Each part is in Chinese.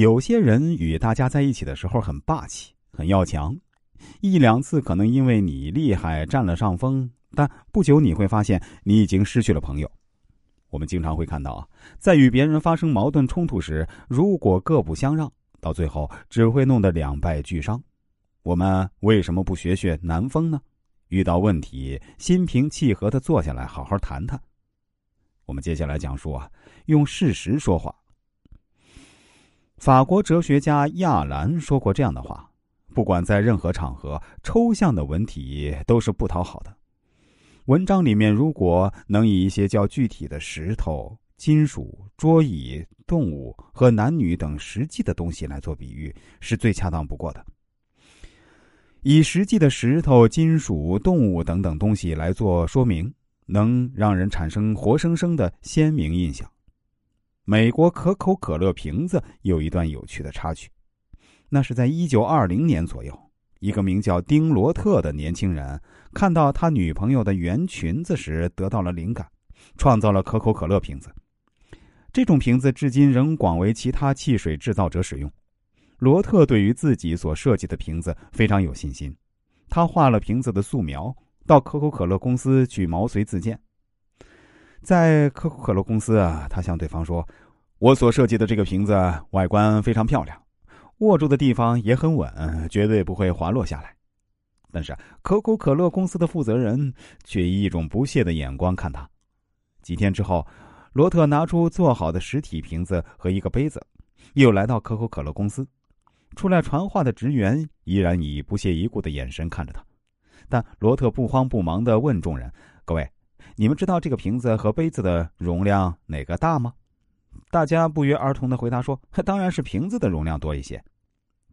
有些人与大家在一起的时候很霸气、很要强，一两次可能因为你厉害占了上风，但不久你会发现你已经失去了朋友。我们经常会看到啊，在与别人发生矛盾冲突时，如果各不相让，到最后只会弄得两败俱伤。我们为什么不学学南风呢？遇到问题，心平气和的坐下来好好谈谈。我们接下来讲述啊，用事实说话。法国哲学家亚兰说过这样的话：，不管在任何场合，抽象的文体都是不讨好的。文章里面如果能以一些较具体的石头、金属、桌椅、动物和男女等实际的东西来做比喻，是最恰当不过的。以实际的石头、金属、动物等等东西来做说明，能让人产生活生生的鲜明印象。美国可口可乐瓶子有一段有趣的插曲，那是在一九二零年左右，一个名叫丁罗特的年轻人看到他女朋友的圆裙子时得到了灵感，创造了可口可乐瓶子。这种瓶子至今仍广为其他汽水制造者使用。罗特对于自己所设计的瓶子非常有信心，他画了瓶子的素描，到可口可乐公司去毛遂自荐。在可口可乐公司啊，他向对方说：“我所设计的这个瓶子外观非常漂亮，握住的地方也很稳，绝对不会滑落下来。”但是可口可乐公司的负责人却以一种不屑的眼光看他。几天之后，罗特拿出做好的实体瓶子和一个杯子，又来到可口可乐公司。出来传话的职员依然以不屑一顾的眼神看着他，但罗特不慌不忙的问众人：“各位。”你们知道这个瓶子和杯子的容量哪个大吗？大家不约而同的回答说：“ 当然是瓶子的容量多一些。”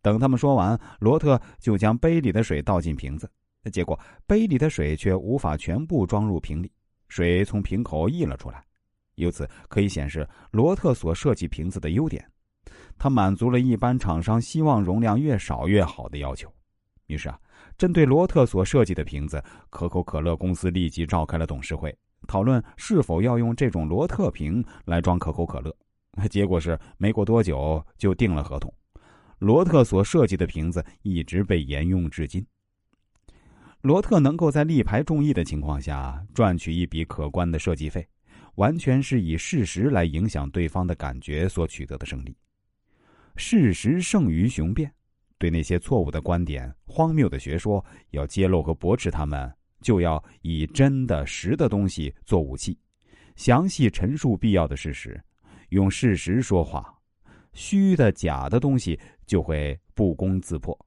等他们说完，罗特就将杯里的水倒进瓶子，结果杯里的水却无法全部装入瓶里，水从瓶口溢了出来。由此可以显示罗特所设计瓶子的优点，它满足了一般厂商希望容量越少越好的要求。于是啊。针对罗特所设计的瓶子，可口可乐公司立即召开了董事会，讨论是否要用这种罗特瓶来装可口可乐。结果是，没过多久就定了合同，罗特所设计的瓶子一直被沿用至今。罗特能够在力排众议的情况下赚取一笔可观的设计费，完全是以事实来影响对方的感觉所取得的胜利。事实胜于雄辩。对那些错误的观点、荒谬的学说，要揭露和驳斥他们，就要以真的实的东西做武器，详细陈述必要的事实，用事实说话，虚的假的东西就会不攻自破。